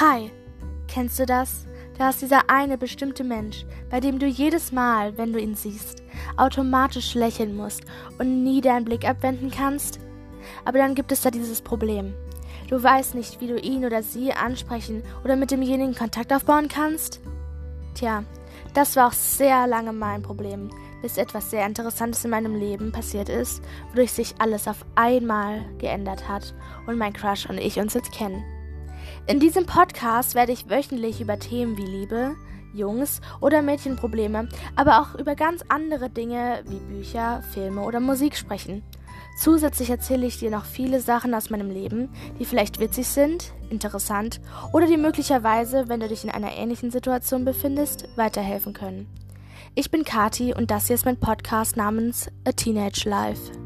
Hi, kennst du das? Da ist dieser eine bestimmte Mensch, bei dem du jedes Mal, wenn du ihn siehst, automatisch lächeln musst und nie deinen Blick abwenden kannst. Aber dann gibt es da dieses Problem. Du weißt nicht, wie du ihn oder sie ansprechen oder mit demjenigen Kontakt aufbauen kannst? Tja, das war auch sehr lange mein Problem, bis etwas sehr Interessantes in meinem Leben passiert ist, wodurch sich alles auf einmal geändert hat und mein Crush und ich uns jetzt kennen. In diesem Podcast werde ich wöchentlich über Themen wie Liebe, Jungs- oder Mädchenprobleme, aber auch über ganz andere Dinge wie Bücher, Filme oder Musik sprechen. Zusätzlich erzähle ich dir noch viele Sachen aus meinem Leben, die vielleicht witzig sind, interessant oder die möglicherweise, wenn du dich in einer ähnlichen Situation befindest, weiterhelfen können. Ich bin Kati und das hier ist mein Podcast namens A Teenage Life.